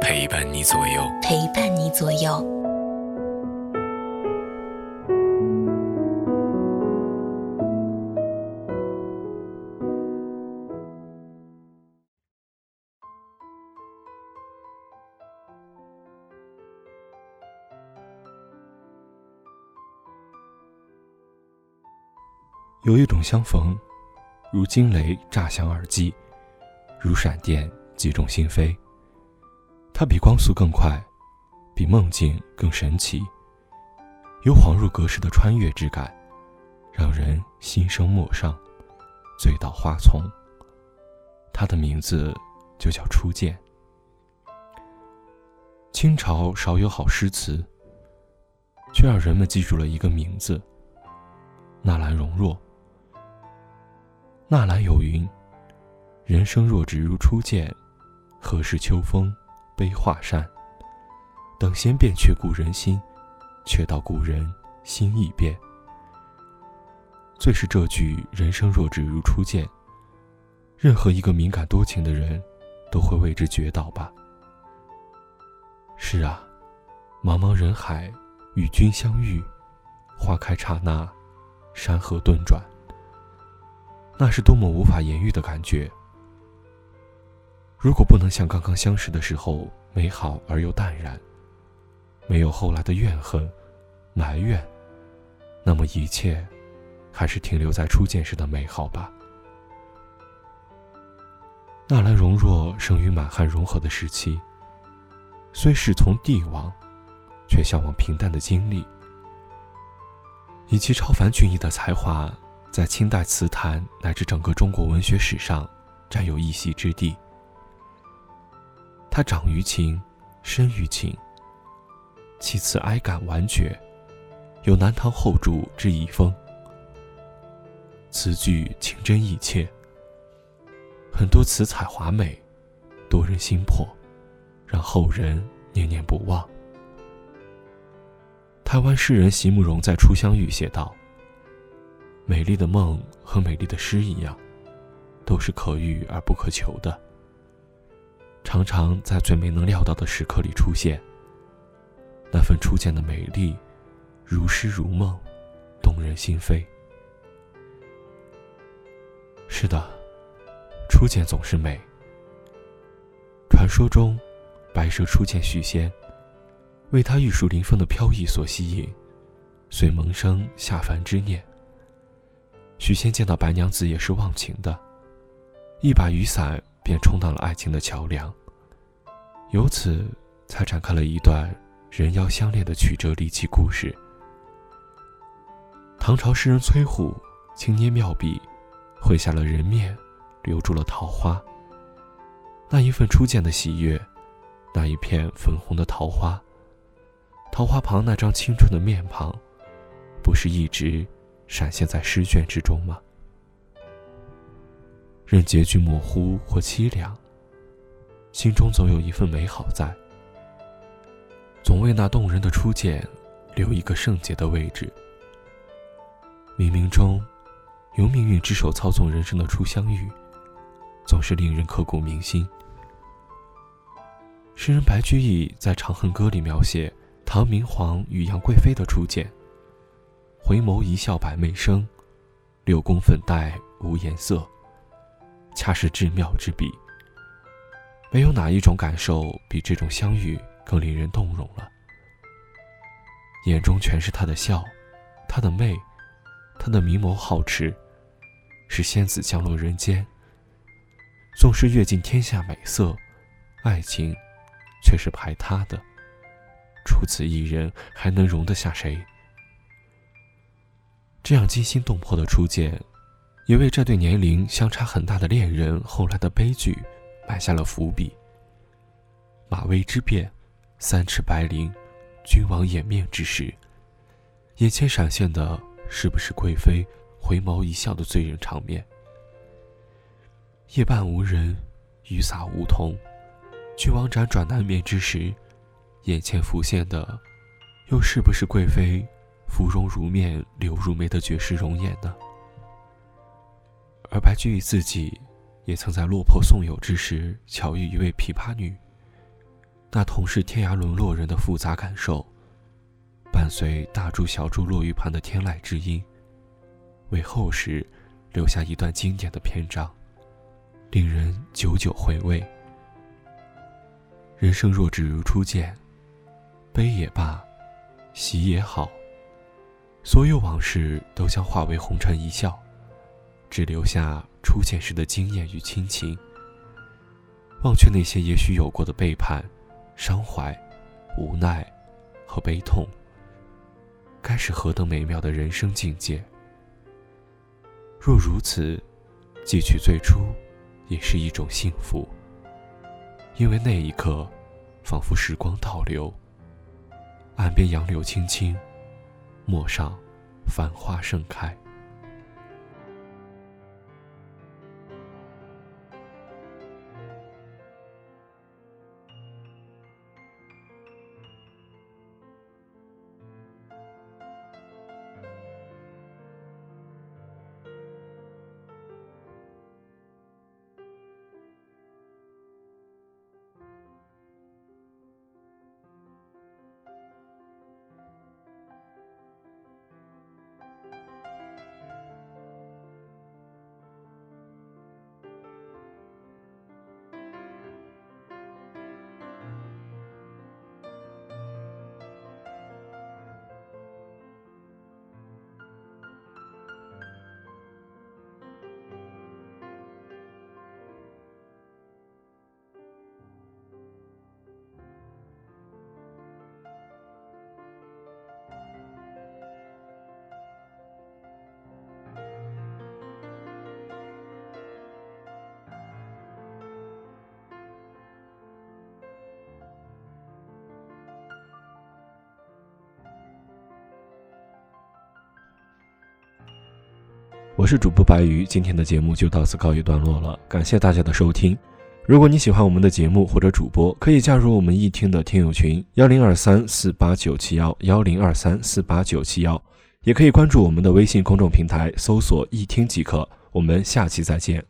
陪伴你左右，陪伴你左右。有一种相逢，如惊雷炸响耳际，如闪电击中心扉。它比光速更快，比梦境更神奇，有恍如隔世的穿越之感，让人心生陌上，醉倒花丛。它的名字就叫初见。清朝少有好诗词，却让人们记住了一个名字——纳兰容若。纳兰有云：“人生若只如初见，何事秋风悲画扇？等闲变却故人心，却道故人心易变。”最是这句“人生若只如初见”，任何一个敏感多情的人，都会为之绝倒吧。是啊，茫茫人海，与君相遇，花开刹那，山河顿转。那是多么无法言喻的感觉。如果不能像刚刚相识的时候美好而又淡然，没有后来的怨恨、埋怨，那么一切还是停留在初见时的美好吧。纳兰容若生于满汉融合的时期，虽是从帝王，却向往平淡的经历，以其超凡俊逸的才华。在清代词坛乃至整个中国文学史上，占有一席之地。他长于情，深于情。其词哀感婉绝，有南唐后主之遗风。词句情真意切，很多词彩华美，夺人心魄，让后人念念不忘。台湾诗人席慕容在《初相遇》写道。美丽的梦和美丽的诗一样，都是可遇而不可求的。常常在最没能料到的时刻里出现。那份初见的美丽，如诗如梦，动人心扉。是的，初见总是美。传说中，白蛇初见许仙，为他玉树临风的飘逸所吸引，遂萌生下凡之念。许仙见到白娘子也是忘情的，一把雨伞便充当了爱情的桥梁。由此才展开了一段人妖相恋的曲折离奇故事。唐朝诗人崔护轻捏妙笔，绘下了人面，留住了桃花。那一份初见的喜悦，那一片粉红的桃花，桃花旁那张青春的面庞，不是一直。闪现在诗卷之中吗？任结局模糊或凄凉，心中总有一份美好在，总为那动人的初见留一个圣洁的位置。冥冥中，由命运之手操纵人生的初相遇，总是令人刻骨铭心。诗人白居易在《长恨歌》里描写唐明皇与杨贵妃的初见。回眸一笑百媚生，六宫粉黛无颜色。恰是至妙之笔。没有哪一种感受比这种相遇更令人动容了。眼中全是她的笑，她的媚，她的明眸皓齿，是仙子降落人间。纵是阅尽天下美色，爱情却是排他的。除此一人，还能容得下谁？这样惊心动魄的初见，也为这对年龄相差很大的恋人后来的悲剧埋下了伏笔。马嵬之变，三尺白绫，君王掩面之时，眼前闪现的是不是贵妃回眸一笑的醉人场面？夜半无人，雨洒梧桐，君王辗转难眠之时，眼前浮现的又是不是贵妃芙蓉如面、柳如眉的绝世容颜呢？而白居易自己。也曾在落魄送友之时巧遇一位琵琶女，那同是天涯沦落人的复杂感受，伴随大珠小珠落玉盘的天籁之音，为后世留下一段经典的篇章，令人久久回味。人生若只如初见，悲也罢，喜也好，所有往事都将化为红尘一笑，只留下。初见时的惊艳与亲情，忘却那些也许有过的背叛、伤怀、无奈和悲痛，该是何等美妙的人生境界！若如此，记取最初，也是一种幸福。因为那一刻，仿佛时光倒流，岸边杨柳青青，陌上繁花盛开。我是主播白鱼，今天的节目就到此告一段落了，感谢大家的收听。如果你喜欢我们的节目或者主播，可以加入我们一听的听友群幺零二三四八九七幺幺零二三四八九七幺，也可以关注我们的微信公众平台，搜索一听即可。我们下期再见。